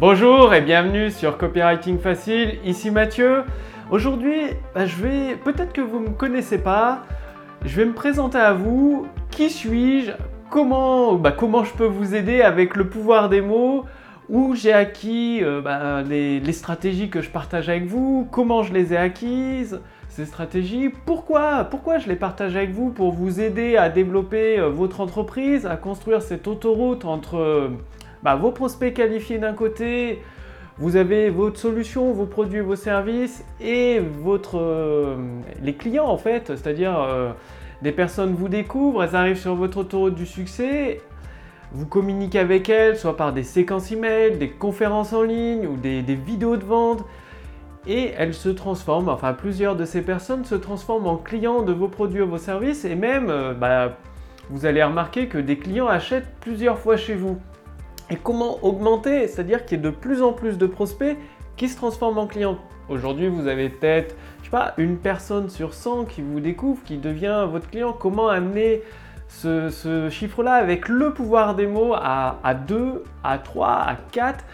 Bonjour et bienvenue sur Copywriting Facile, ici Mathieu. Aujourd'hui, bah, je vais, peut-être que vous ne me connaissez pas, je vais me présenter à vous. Qui suis-je? Comment, bah, comment je peux vous aider avec le pouvoir des mots? Où j'ai acquis euh, bah, les, stratégies que je partage avec vous? Comment je les ai acquises ces stratégies? Pourquoi Pourquoi je les partage avec vous Pour vous aider à développer euh, votre entreprise, à construire cette autoroute entre bah, vos prospects qualifiés d'un côté, vous avez votre solution, vos produits, vos services et votre, euh, les clients en fait, c'est-à-dire euh, des personnes vous découvrent, elles arrivent sur votre autoroute du succès, vous communiquez avec elles, soit par des séquences email, des conférences en ligne ou des, vidéos de vente, et elles se transforment, enfin plusieurs de ces personnes se transforment en clients de vos produits ou vos services, et même euh, bah, vous allez remarquer que des clients achètent plusieurs fois chez vous. Et comment augmenter C'est-à-dire qu'il y a de plus en plus de prospects qui se transforment en clients. Aujourd'hui, vous avez peut-être, je sais pas, une personne sur 100 qui vous découvre, qui devient votre client. Comment amener ce, chiffre-là avec le pouvoir des mots à, 2, à 3, à 4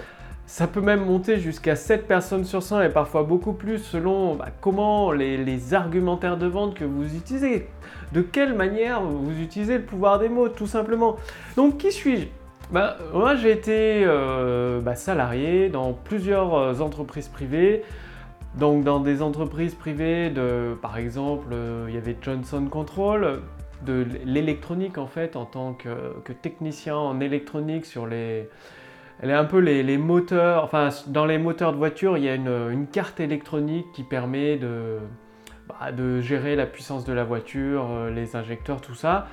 ça peut même monter jusqu'à 7 personnes sur 100 et parfois beaucoup plus selon bah, comment les, argumentaires de vente que vous utilisez. De quelle manière vous utilisez le pouvoir des mots, tout simplement. Donc, qui suis-je? Bah, moi, j'ai été euh, bah, salarié dans plusieurs euh, entreprises privées. Donc, dans des entreprises privées, de, par exemple, euh, il y avait Johnson Control, de l'électronique en fait, en tant que, technicien en électronique sur les. Elle est un peu les, moteurs, enfin, dans les moteurs de voiture, il y a une, carte électronique qui permet bah, de gérer la puissance de la voiture, les injecteurs, tout ça.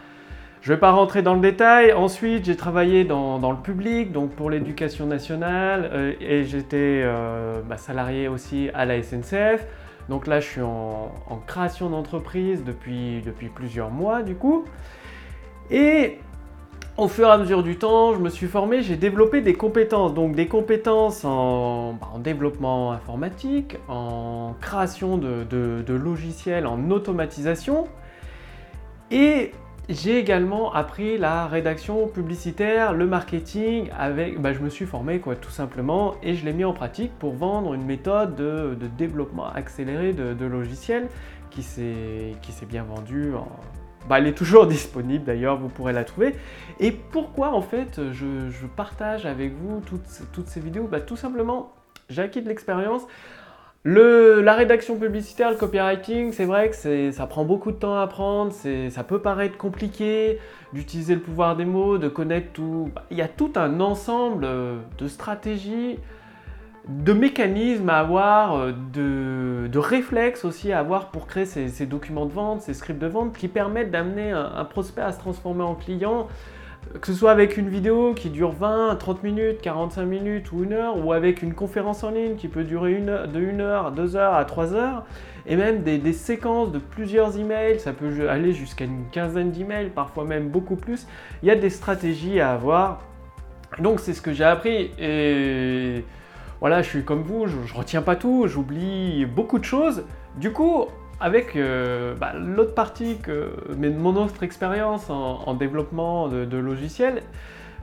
Je ne vais pas rentrer dans le détail. Ensuite, j'ai travaillé dans, le public, donc pour l'éducation nationale, euh, et j'étais euh, bah, salarié aussi à la SNCF. Donc là, je suis en, création d'entreprise depuis, plusieurs mois, du coup. Et au fur et à mesure du temps, je me suis formé, j'ai développé des compétences. Donc des compétences en, bah, développement informatique, en création de, de logiciels, en automatisation. Et j'ai également appris la rédaction publicitaire, le marketing, avec, bah, je me suis formé quoi, tout simplement et je l'ai mis en pratique pour vendre une méthode de, développement accéléré de, logiciels qui s'est bien vendue. Bah, elle est toujours disponible d'ailleurs, vous pourrez la trouver. Et pourquoi en fait je, partage avec vous toutes, toutes ces vidéos? Bah, Tout simplement, j'ai acquis de l'expérience. La rédaction publicitaire, le copywriting, c'est vrai que ça prend beaucoup de temps à apprendre, ça peut paraître compliqué d'utiliser le pouvoir des mots, de connaître tout. Il y a tout un ensemble euh, de stratégies, de mécanismes à avoir, euh, de, réflexes aussi à avoir pour créer ces, documents de vente, ces scripts de vente qui permettent d'amener un prospect à se transformer en client que ce soit avec une vidéo qui dure 20, 30 minutes, 45 minutes ou une heure, ou avec une conférence en ligne qui peut durer de 1 heure, 2 heures à 3 heures, et même des, séquences de plusieurs emails, ça peut aller jusqu'à une quinzaine d'emails, parfois même beaucoup plus. Il y a des stratégies à avoir. Donc c'est ce que j'ai appris et voilà, je suis comme vous, je, je retiens pas tout, j'oublie beaucoup de choses. Du coup, avec euh, bah, l'autre partie que mais mon autre expérience en, développement de, logiciels,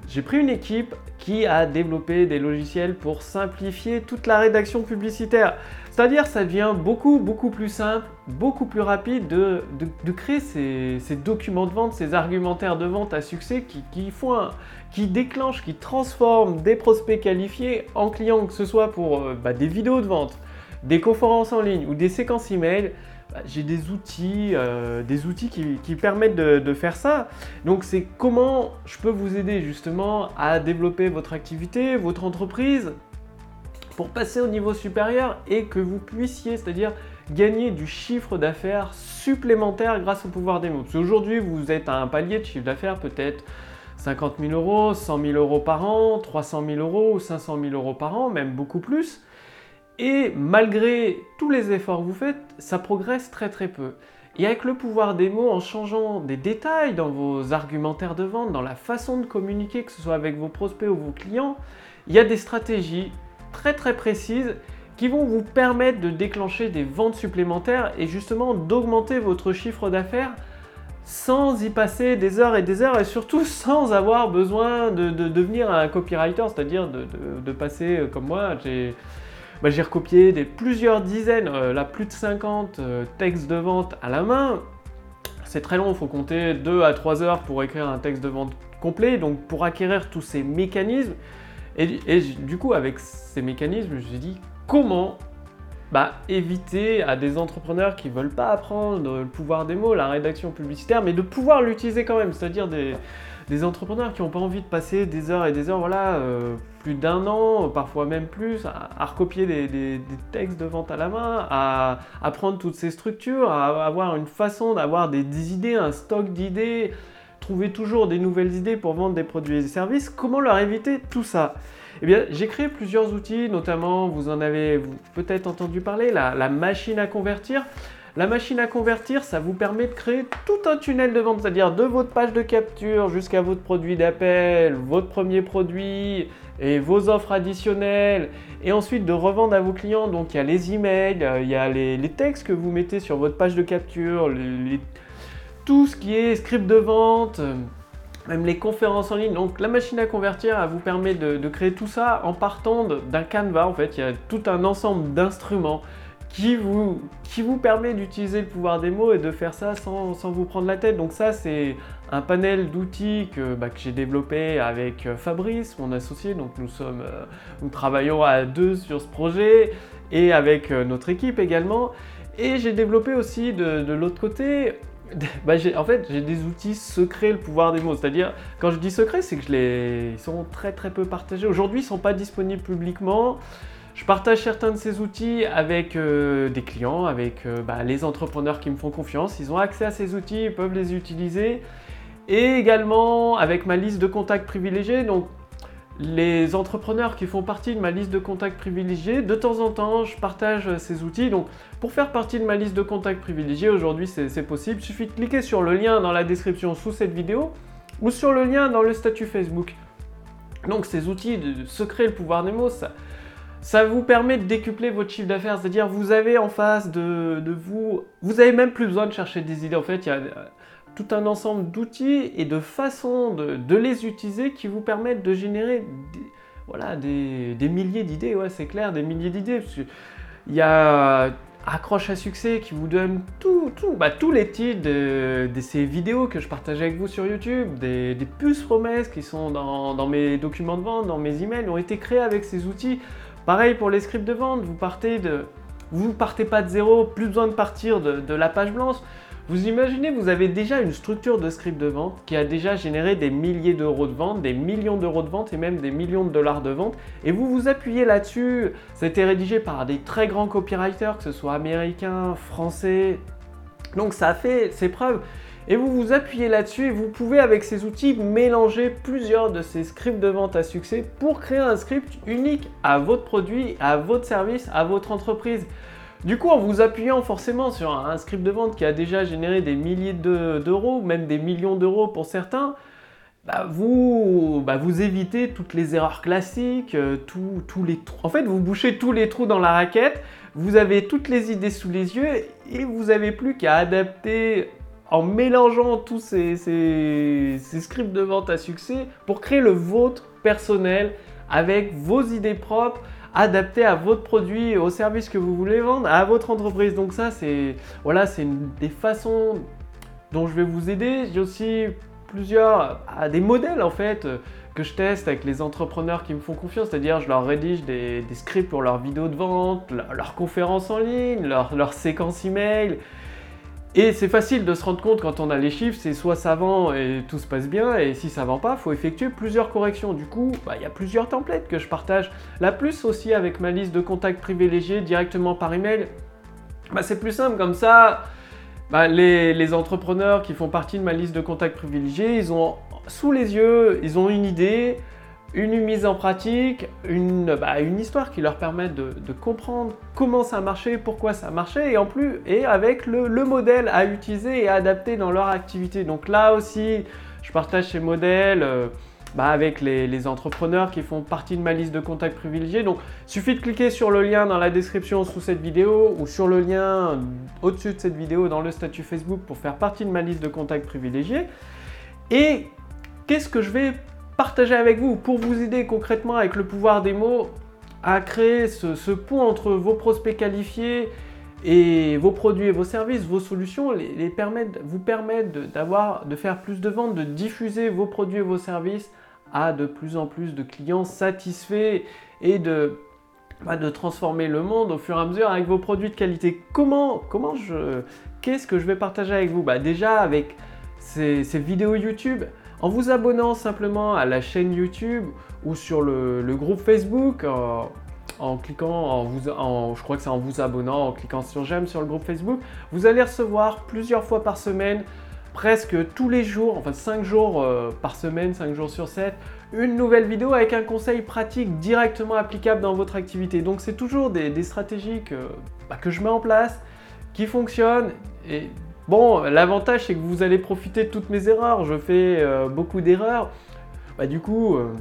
j'ai pris une équipe qui a développé des logiciels pour simplifier toute la rédaction publicitaire. C'est-à-dire ça devient beaucoup beaucoup plus simple, beaucoup plus rapide de, créer ces, documents de vente, ces argumentaires de vente à succès qui, font qui déclenchent, qui transforment des prospects qualifiés en clients, que ce soit pour euh, bah, des vidéos de vente, des conférences en ligne ou des séquences email. J'ai des outils, euh, des outils qui, permettent de, faire ça. Donc c'est comment je peux vous aider justement à développer votre activité, votre entreprise, pour passer au niveau supérieur et que vous puissiez, c'est-à-dire gagner du chiffre d'affaires supplémentaire grâce au pouvoir des mots. Parce qu'aujourd'hui, vous êtes à un palier de chiffre d'affaires peut-être 50 000 euros, 100 000 euros par an, 300 000 euros ou 500 000 euros par an, même beaucoup plus. Et malgré tous les efforts que vous faites, ça progresse très très peu. Et avec le pouvoir des mots, en changeant des détails dans vos argumentaires de vente, dans la façon de communiquer, que ce soit avec vos prospects ou vos clients, il y a des stratégies très très précises qui vont vous permettre de déclencher des ventes supplémentaires et justement d'augmenter votre chiffre d'affaires sans y passer des heures et des heures et surtout sans avoir besoin de, devenir un copywriter, c'est-à-dire de, passer euh, comme moi. J'ai bah, recopié des, plusieurs dizaines, euh, là plus de 50 euh, textes de vente à la main. C'est très long, il faut compter 2 à 3 heures pour écrire un texte de vente complet. Donc pour acquérir tous ces mécanismes, et, et du coup avec ces mécanismes, je me suis dit comment bah, éviter à des entrepreneurs qui ne veulent pas apprendre le pouvoir des mots, la rédaction publicitaire, mais de pouvoir l'utiliser quand même, c'est-à-dire des, entrepreneurs qui n'ont pas envie de passer des heures et des heures, voilà, euh, plus d'un an, parfois même plus, à, recopier des, textes de vente à la main, à apprendre toutes ces structures, à avoir une façon d'avoir des, idées, un stock d'idées, trouver toujours des nouvelles idées pour vendre des produits et des services. Comment leur éviter tout ça? Eh bien, j'ai créé plusieurs outils, notamment, vous en avez peut-être entendu parler, la, machine à convertir. La machine à convertir, ça vous permet de créer tout un tunnel de vente, c'est-à-dire de votre page de capture jusqu'à votre produit d'appel, votre premier produit et vos offres additionnelles, et ensuite de revendre à vos clients. Donc il y a les emails, il y a les, textes que vous mettez sur votre page de capture, tout ce qui est script de vente même les conférences en ligne. Donc la machine à convertir, elle vous permet de, créer tout ça en partant d'un canevas. En fait, il y a tout un ensemble d'instruments qui vous, qui vous permet d'utiliser le pouvoir des mots et de faire ça sans, vous prendre la tête. Donc ça, c'est un panel d'outils que, bah, j'ai développé avec euh, Fabrice, mon associé. Donc nous, sommes, euh, nous travaillons à deux sur ce projet et avec euh, notre équipe également. Et j'ai développé aussi de, de l'autre côté bah, en fait, j'ai des outils secrets, le pouvoir des mots. C'est-à-dire, quand je dis secrets, c'est que je les... ils sont très très peu partagés. Aujourd'hui, ils ne sont pas disponibles publiquement. Je partage certains de ces outils avec euh, des clients, avec euh, bah, les entrepreneurs qui me font confiance. Ils ont accès à ces outils, ils peuvent les utiliser. Et également avec ma liste de contacts privilégiés. Donc, les entrepreneurs qui font partie de ma liste de contacts privilégiés, de temps en temps, je partage ces outils. Donc, pour faire partie de ma liste de contacts privilégiés, aujourd'hui, c'est possible. Il suffit de cliquer sur le lien dans la description sous cette vidéo ou sur le lien dans le statut Facebook. Donc, ces outils de secret, le pouvoir des mots, ça vous permet de décupler votre chiffre d'affaires. C'est-à-dire, vous avez en face de, vous, vous avez même plus besoin de chercher des idées. En fait, il y a tout un ensemble d'outils et de façons de, les utiliser qui vous permettent de générer des, voilà, des, milliers d'idées, ouais, c'est clair, des milliers d'idées. Il y a Accroche à succès qui vous donne tout, tout, bah, tous les titres de, ces vidéos que je partage avec vous sur YouTube, des, puces promesses qui sont dans, mes documents de vente, dans mes emails, ont été créés avec ces outils. Pareil pour les scripts de vente, vous partez de, vous ne partez pas de zéro, plus besoin de partir de, la page blanche. Vous imaginez, vous avez déjà une structure de script de vente qui a déjà généré des milliers d'euros de vente, des millions d'euros de vente et même des millions de dollars de vente. Et vous vous appuyez là-dessus. Été rédigé par des très grands copywriters, que ce soit américains, français. Donc ça a fait ses preuves. Et vous vous appuyez là-dessus et vous pouvez avec ces outils mélanger plusieurs de ces scripts de vente à succès pour créer un script unique à votre produit, à votre service, à votre entreprise. Du coup, en vous appuyant forcément sur un script de vente qui a déjà généré des milliers d'euros, même des millions d'euros pour certains, bah, vous, bah, vous évitez toutes les erreurs classiques, euh, tous les trous. En fait, vous bouchez tous les trous dans la raquette, vous avez toutes les idées sous les yeux et vous n'avez plus qu'à adapter en mélangeant tous ces, scripts de vente à succès pour créer le vôtre personnel avec vos idées propres adapté à votre produit, au service que vous voulez vendre, à votre entreprise. Donc ça, c'est voilà, c'est des façons dont je vais vous aider. J'ai aussi plusieurs à des modèles en fait que je teste avec les entrepreneurs qui me font confiance, c'est-à-dire je leur rédige des, scripts pour leurs vidéos de vente, leurs conférences en ligne, leurs leur séquences email, et c'est facile de se rendre compte quand on a les chiffres, c'est soit ça vend et tout se passe bien, et si ça vend pas, il faut effectuer plusieurs corrections. Du coup, bah, il y a plusieurs templates que je partage. La plus aussi avec ma liste de contacts privilégiés directement par email, bah, c'est plus simple comme ça. Bah, les, les, entrepreneurs qui font partie de ma liste de contacts privilégiés, ils ont sous les yeux, ils ont une idée, une mise en pratique, une, bah, histoire qui leur permet de, comprendre comment ça marchait, pourquoi ça marchait, et en plus, et avec le, modèle à utiliser et à adapter dans leur activité. Donc là aussi, je partage ces modèles. Euh, bah, avec les, entrepreneurs qui font partie de ma liste de contacts privilégiés. Donc, suffit de cliquer sur le lien dans la description sous cette vidéo ou sur le lien au-dessus de cette vidéo dans le statut Facebook pour faire partie de ma liste de contacts privilégiés. Et qu'est-ce que je vais partager avec vous pour vous aider concrètement avec le pouvoir des mots à créer ce, pont entre vos prospects qualifiés et vos produits et vos services, vos solutions les, permettent, vous permettent de, de faire plus de ventes, de diffuser vos produits et vos services à de plus en plus de clients satisfaits et de, bah, de transformer le monde au fur et à mesure avec vos produits de qualité. Comment, comment je, qu'est-ce que je vais partager avec vous? Bah, Déjà avec ces, vidéos YouTube, en vous abonnant simplement à la chaîne YouTube ou sur le, groupe Facebook, en, cliquant, en vous, en, je crois que c'est en vous abonnant, en cliquant sur j'aime sur le groupe Facebook, vous allez recevoir plusieurs fois par semaine presque tous les jours, enfin 5 jours euh, par semaine, 5 jours sur 7, une nouvelle vidéo avec un conseil pratique directement applicable dans votre activité. Donc c'est toujours des, stratégies bah, que, je mets en place, qui fonctionnent. Et bon, l'avantage c'est que vous allez profiter de toutes mes erreurs. Je fais euh, beaucoup d'erreurs. Bah, du coup, euh,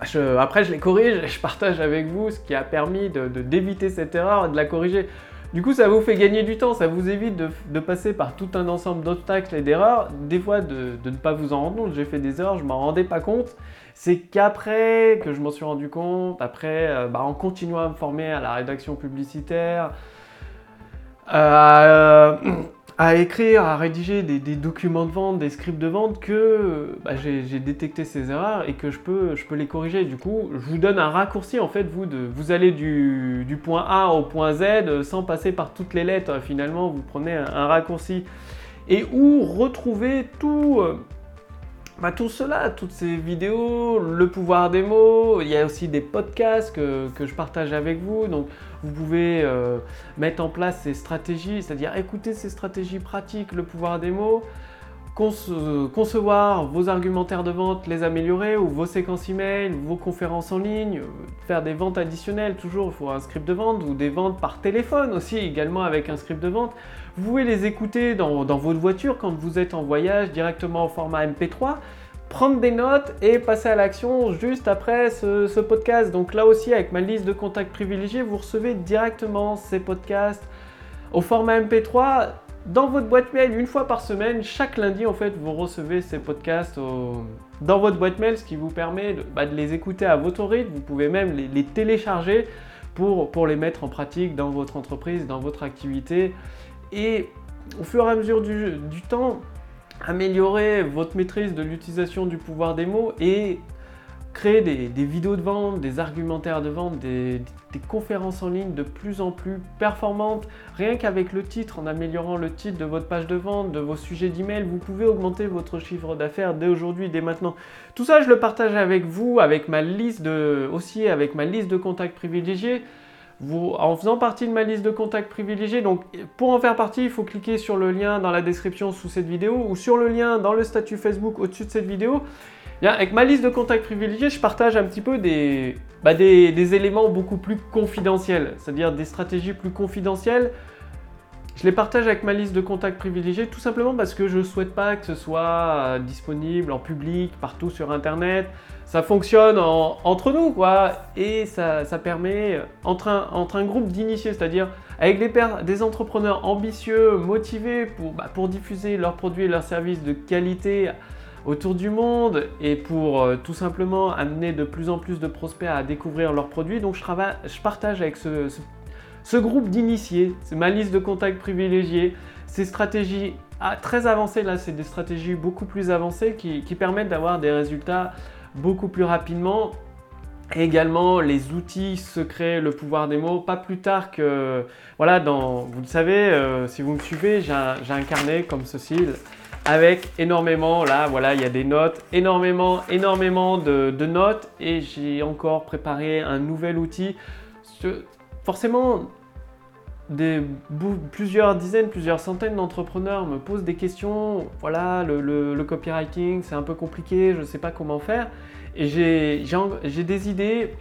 bah, après je les corrige et je partage avec vous ce qui a permis de d'éviter cette erreur et de la corriger. Du coup, ça vous fait gagner du temps, ça vous évite de, passer par tout un ensemble d'obstacles et d'erreurs, des fois de, ne pas vous en rendre compte. J'ai fait des erreurs, je m'en rendais pas compte. C'est qu'après que je m'en suis rendu compte, après, euh, bah, en continuant à me former à la rédaction publicitaire, à écrire, à rédiger des, documents de vente, des scripts de vente, que bah, j'ai détecté ces erreurs et que je peux, je peux les corriger. Du coup, je vous donne un raccourci en fait, vous, de, vous allez du, point A au point Z sans passer par toutes les lettres. Finalement, vous prenez un, raccourci et où retrouver tout. Euh, bah, tout cela, toutes ces vidéos, le pouvoir des mots, il y a aussi des podcasts que, je partage avec vous. Donc vous pouvez euh, mettre en place ces stratégies, c'est-à-dire écouter ces stratégies pratiques, le pouvoir des mots, concevoir vos argumentaires de vente, les améliorer, ou vos séquences email, vos conférences en ligne, faire des ventes additionnelles, toujours il faut un script de vente, ou des ventes par téléphone aussi, également avec un script de vente. Vous pouvez les écouter dans, votre voiture quand vous êtes en voyage directement au format MP3 prendre des notes et passer à l'action juste après ce, podcast. Donc là aussi, avec ma liste de contacts privilégiés, vous recevez directement ces podcasts au format MP3 dans votre boîte mail une fois par semaine. Chaque lundi, en fait, vous recevez ces podcasts dans votre boîte mail, ce qui vous permet de, bah, les écouter à votre rythme. Vous pouvez même les, télécharger pour, pour, les mettre en pratique dans votre entreprise, dans votre activité. Et au fur et à mesure du, temps, améliorer votre maîtrise de l'utilisation du pouvoir des mots et créer des, vidéos de vente, des argumentaires de vente, des, conférences en ligne de plus en plus performantes. Rien qu'avec le titre, en améliorant le titre de votre page de vente, de vos sujets d'email, vous pouvez augmenter votre chiffre d'affaires dès aujourd'hui, dès maintenant. Tout ça, je le partage avec vous, avec ma liste de, aussi avec ma liste de contacts privilégiés. En faisant partie de ma liste de contacts privilégiés, donc pour en faire partie, il faut cliquer sur le lien dans la description sous cette vidéo ou sur le lien dans le statut Facebook au-dessus de cette vidéo avec ma liste de contacts privilégiés, je partage un petit peu des, bah, des, éléments beaucoup plus confidentiels, c'est-à-dire des stratégies plus confidentielles. Je les partage avec ma liste de contacts privilégiés tout simplement parce que je ne souhaite pas que ce soit euh, disponible en public, partout sur Internet. Ça fonctionne entre nous, quoi. Et ça, permet, entre un, entre un groupe d'initiés, c'est-à-dire avec des, entrepreneurs ambitieux, motivés pour, bah, pour diffuser leurs produits et leurs services de qualité autour du monde et pour euh, tout simplement amener de plus en plus de prospects à découvrir leurs produits. Donc je, travaille, je partage avec ce, ce, groupe d'initiés, c'est ma liste de contacts privilégiés, ces stratégies ah, très avancées, là c'est des stratégies beaucoup plus avancées qui, permettent d'avoir des résultats beaucoup plus rapidement. Et également les outils secrets, le pouvoir des mots, pas plus tard que, voilà, dans, vous le savez, euh, si vous me suivez, j'ai un, carnet comme ceci, avec énormément, là voilà, il y a des notes, énormément, énormément de, notes et j'ai encore préparé un nouvel outil. Forcément, plusieurs dizaines, plusieurs centaines d'entrepreneurs me posent des questions. Voilà, le, copywriting, c'est un peu compliqué, je ne sais pas comment faire. Et j'ai des idées.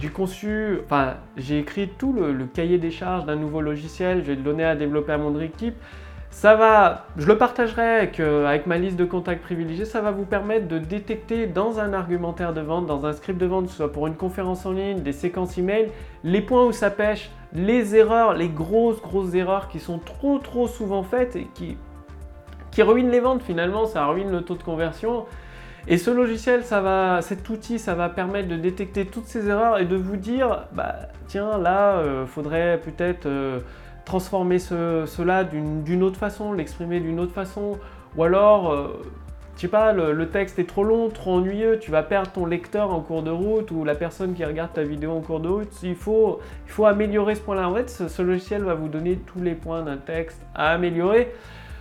J'ai conçu, enfin, j'ai écrit tout le, le cahier des charges d'un nouveau logiciel. Je vais le donner à développer à mon équipe Ça va, je le partagerai avec, ma liste de contacts privilégiés, ça va vous permettre de détecter dans un argumentaire de vente, dans un script de vente, soit pour une conférence en ligne, des séquences email, les points où ça pêche, les erreurs, les grosses grosses erreurs qui sont trop trop souvent faites et qui, ruinent les ventes finalement, ça ruine le taux de conversion. Et ce logiciel, ça va, cet outil, ça va permettre de détecter toutes ces erreurs et de vous dire, bah tiens là, euh, faudrait peut-être euh, transformer cela d'une autre façon, l'exprimer d'une autre façon, ou alors, euh, je sais pas, le, texte est trop long, trop ennuyeux, tu vas perdre ton lecteur en cours de route ou la personne qui regarde ta vidéo en cours de route. Il faut, améliorer ce point-là. En fait, ce, logiciel va vous donner tous les points d'un texte à améliorer.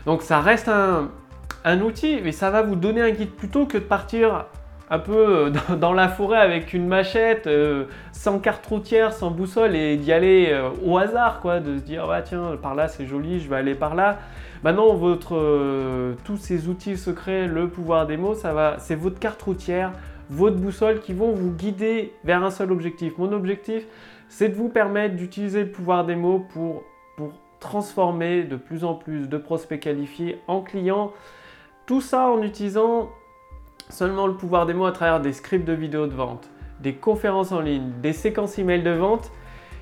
Donc ça reste un outil, mais ça va vous donner un guide plutôt que de partir un peu euh, dans la forêt avec une machette, euh, sans carte routière, sans boussole et d'y aller euh, au hasard, quoi, de se dire ah tiens par là c'est joli, je vais aller par là. Maintenant votre tous ces outils secrets, le pouvoir des mots, ça va, c'est votre carte routière, votre boussole qui vont vous guider vers un seul objectif. Mon objectif, c'est de vous permettre d'utiliser le pouvoir des mots pour pour transformer de plus en plus de prospects qualifiés en clients. Tout ça en utilisant seulement le pouvoir des mots à travers des scripts de vidéos de vente, des conférences en ligne, des séquences email de vente.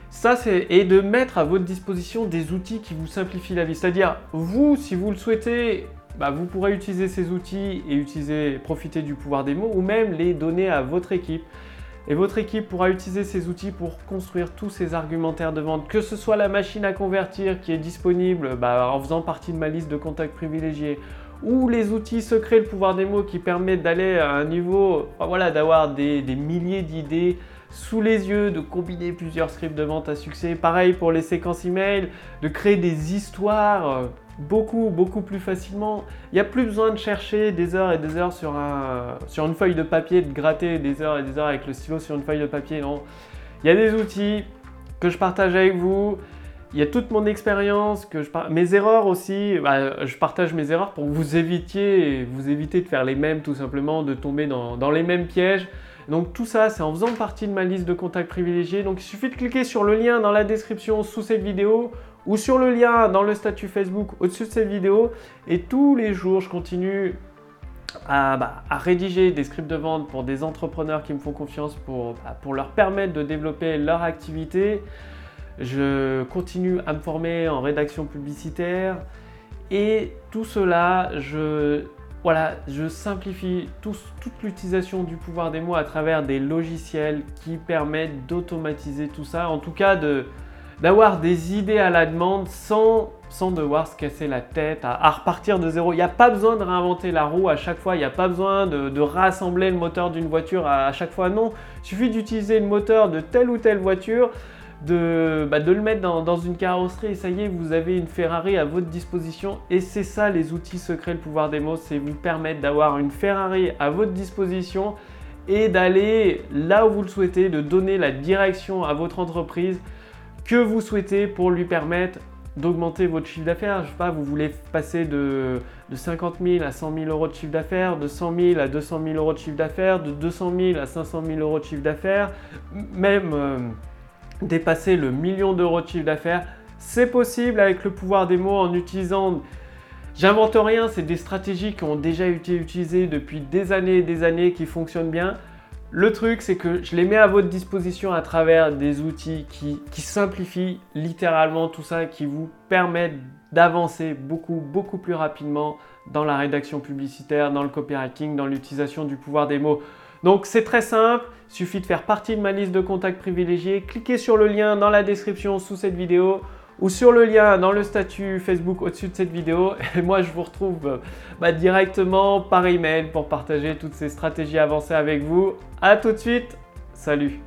Ça, c'est et de mettre à votre disposition des outils qui vous simplifient la vie. C'est-à-dire, vous, si vous le souhaitez, bah, vous pourrez utiliser ces outils et profiter du pouvoir des mots ou même les donner à votre équipe. Et votre équipe pourra utiliser ces outils pour construire tous ces argumentaires de vente, que ce soit la machine à convertir qui est disponible bah, en faisant partie de ma liste de contacts privilégiés, ou les outils secrets, le pouvoir des mots qui permettent d'aller à un niveau, voilà, d'avoir des, milliers d'idées sous les yeux, de combiner plusieurs scripts de vente à succès. Pareil pour les séquences email, de créer des histoires euh, beaucoup, beaucoup plus facilement. Il n'y a plus besoin de chercher des heures et des heures sur, sur une feuille de papier, de gratter des heures et des heures avec le stylo sur une feuille de papier. Non, il y a des outils que je partage avec vous il y a toute mon expérience, que je mes erreurs aussi. Bah, je partage mes erreurs pour que vous évitiez, vous éviter de faire les mêmes tout simplement, de tomber dans, dans les mêmes pièges. Donc tout ça, c'est en faisant partie de ma liste de contacts privilégiés. Donc il suffit de cliquer sur le lien dans la description sous cette vidéo ou sur le lien dans le statut Facebook au-dessus de cette vidéo. Et tous les jours, je continue à, bah, à, rédiger des scripts de vente pour des entrepreneurs qui me font confiance pour, bah, pour leur permettre de développer leur activité. Je continue à me former en rédaction publicitaire et tout cela, je, simplifie toute l'utilisation du pouvoir des mots à travers des logiciels qui permettent d'automatiser tout ça, en tout cas d'avoir des idées à la demande sans, sans devoir se casser la tête, à, repartir de zéro. Il n'y a pas besoin de réinventer la roue à chaque fois, il n'y a pas besoin de, rassembler le moteur d'une voiture à, à, chaque fois. Non, il suffit d'utiliser le moteur de telle ou telle voiture de, bah, de le mettre dans, une carrosserie et ça y est, vous avez une Ferrari à votre disposition. Et c'est ça les outils secrets, le pouvoir des mots, c'est vous permettre d'avoir une Ferrari à votre disposition et d'aller là où vous le souhaitez, de donner la direction à votre entreprise que vous souhaitez pour lui permettre d'augmenter votre chiffre d'affaires. Je sais pas, vous voulez passer de, de 50 000 à 100 000 euros de chiffre d'affaires, de 100 000 à 200 000 euros de chiffre d'affaires, de 200 000 à 500 000 euros de chiffre d'affaires, même... Euh, dépasser le million d'euros de chiffre d'affaires. C'est possible avec le pouvoir des mots en utilisant... J'invente rien, c'est des stratégies qui ont déjà été utilisées depuis des années et des années, qui fonctionnent bien. Le truc, c'est que je les mets à votre disposition à travers des outils qui, qui simplifient littéralement tout ça, qui vous permettent d'avancer beaucoup, beaucoup plus rapidement dans la rédaction publicitaire, dans le copywriting, dans l'utilisation du pouvoir des mots. Donc c'est très simple, suffit de faire partie de ma liste de contacts privilégiés, cliquez sur le lien dans la description sous cette vidéo ou sur le lien dans le statut Facebook au-dessus de cette vidéo. Et moi, je vous retrouve bah, directement par email pour partager toutes ces stratégies avancées avec vous. A tout de suite, salut